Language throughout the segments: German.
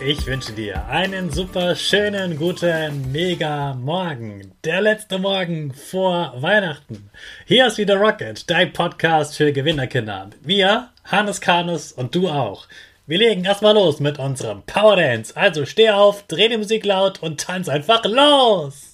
Ich wünsche dir einen super schönen, guten, mega Morgen. Der letzte Morgen vor Weihnachten. Hier ist wieder Rocket, dein Podcast für Gewinnerkinder. Wir, Hannes Karnes und du auch. Wir legen erstmal los mit unserem Power Dance. Also steh auf, dreh die Musik laut und tanz einfach los.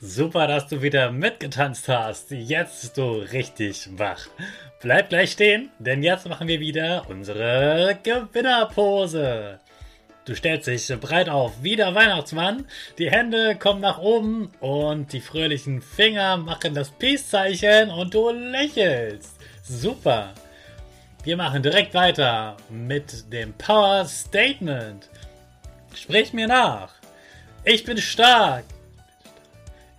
Super, dass du wieder mitgetanzt hast. Jetzt bist du richtig wach. Bleib gleich stehen, denn jetzt machen wir wieder unsere Gewinnerpose. Du stellst dich breit auf wie der Weihnachtsmann, die Hände kommen nach oben und die fröhlichen Finger machen das Peace-Zeichen und du lächelst. Super. Wir machen direkt weiter mit dem Power Statement. Sprich mir nach. Ich bin stark.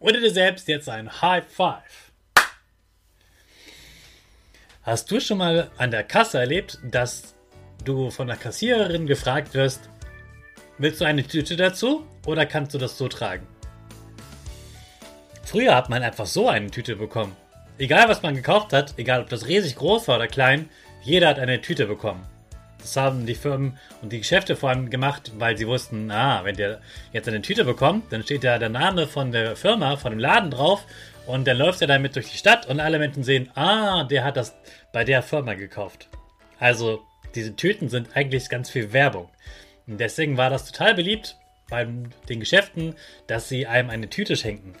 oder dir selbst jetzt ein High Five. Hast du schon mal an der Kasse erlebt, dass du von der Kassiererin gefragt wirst, willst du eine Tüte dazu oder kannst du das so tragen? Früher hat man einfach so eine Tüte bekommen. Egal was man gekauft hat, egal ob das riesig groß war oder klein, jeder hat eine Tüte bekommen. Das haben die Firmen und die Geschäfte vor allem gemacht, weil sie wussten, ah, wenn der jetzt eine Tüte bekommt, dann steht da der Name von der Firma, von dem Laden drauf und dann läuft er damit durch die Stadt und alle Menschen sehen, ah, der hat das bei der Firma gekauft. Also diese Tüten sind eigentlich ganz viel Werbung. Und deswegen war das total beliebt bei den Geschäften, dass sie einem eine Tüte schenken.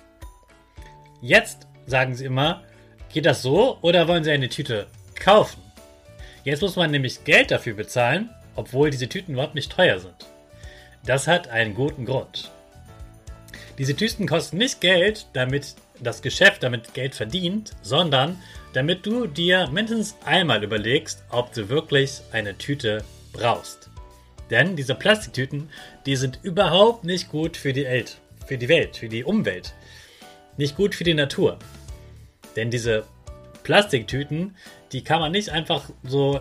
Jetzt sagen sie immer, geht das so oder wollen sie eine Tüte kaufen? Jetzt muss man nämlich Geld dafür bezahlen, obwohl diese Tüten überhaupt nicht teuer sind. Das hat einen guten Grund. Diese Tüten kosten nicht Geld, damit das Geschäft damit Geld verdient, sondern damit du dir mindestens einmal überlegst, ob du wirklich eine Tüte brauchst. Denn diese Plastiktüten, die sind überhaupt nicht gut für die Welt, für die Welt, für die Umwelt. Nicht gut für die Natur. Denn diese Plastiktüten, die kann man nicht einfach so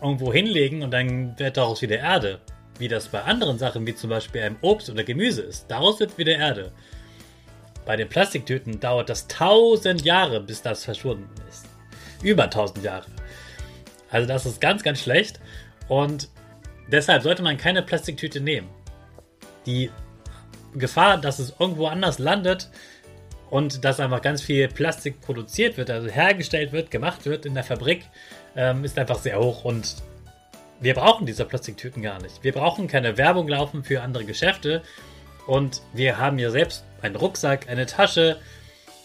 irgendwo hinlegen und dann wird daraus wieder Erde. Wie das bei anderen Sachen, wie zum Beispiel einem Obst oder Gemüse ist. Daraus wird wieder Erde. Bei den Plastiktüten dauert das tausend Jahre, bis das verschwunden ist. Über tausend Jahre. Also das ist ganz, ganz schlecht. Und deshalb sollte man keine Plastiktüte nehmen. Die Gefahr, dass es irgendwo anders landet, und dass einfach ganz viel Plastik produziert wird, also hergestellt wird, gemacht wird in der Fabrik, ähm, ist einfach sehr hoch und wir brauchen diese Plastiktüten gar nicht. Wir brauchen keine Werbung laufen für andere Geschäfte und wir haben ja selbst einen Rucksack, eine Tasche,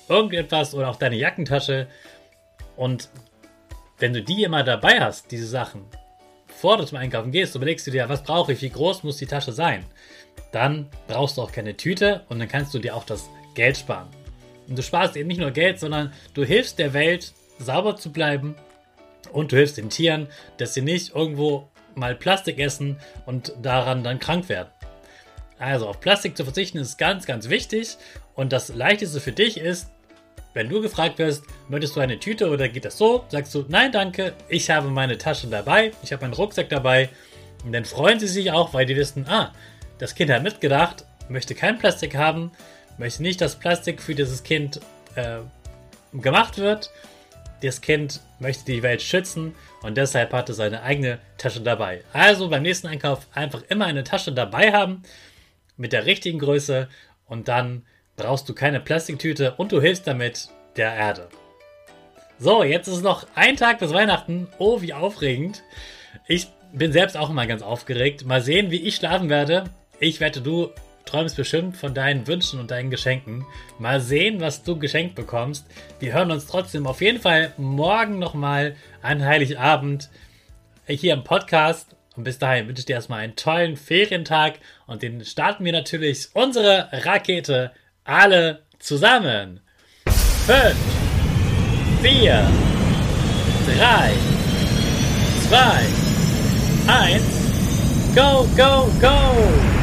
irgendetwas oder auch deine Jackentasche und wenn du die immer dabei hast, diese Sachen, bevor du zum Einkaufen gehst, überlegst du dir, was brauche ich, wie groß muss die Tasche sein? Dann brauchst du auch keine Tüte und dann kannst du dir auch das Geld sparen. Und du sparst eben nicht nur Geld, sondern du hilfst der Welt, sauber zu bleiben. Und du hilfst den Tieren, dass sie nicht irgendwo mal Plastik essen und daran dann krank werden. Also auf Plastik zu verzichten ist ganz, ganz wichtig. Und das Leichteste für dich ist, wenn du gefragt wirst, möchtest du eine Tüte oder geht das so, sagst du, nein, danke, ich habe meine Tasche dabei, ich habe meinen Rucksack dabei. Und dann freuen sie sich auch, weil die wissen, ah, das Kind hat mitgedacht, möchte kein Plastik haben, möchte nicht, dass Plastik für dieses Kind äh, gemacht wird. Das Kind möchte die Welt schützen und deshalb hat es seine eigene Tasche dabei. Also beim nächsten Einkauf einfach immer eine Tasche dabei haben mit der richtigen Größe und dann brauchst du keine Plastiktüte und du hilfst damit der Erde. So, jetzt ist noch ein Tag bis Weihnachten. Oh, wie aufregend. Ich bin selbst auch immer ganz aufgeregt. Mal sehen, wie ich schlafen werde. Ich wette, du träumst bestimmt von deinen Wünschen und deinen Geschenken. Mal sehen, was du geschenkt bekommst. Wir hören uns trotzdem auf jeden Fall morgen nochmal an Heiligabend hier im Podcast. Und bis dahin wünsche ich dir erstmal einen tollen Ferientag und den starten wir natürlich unsere Rakete alle zusammen. 5, 4, 3, 2, 1, go, go, go!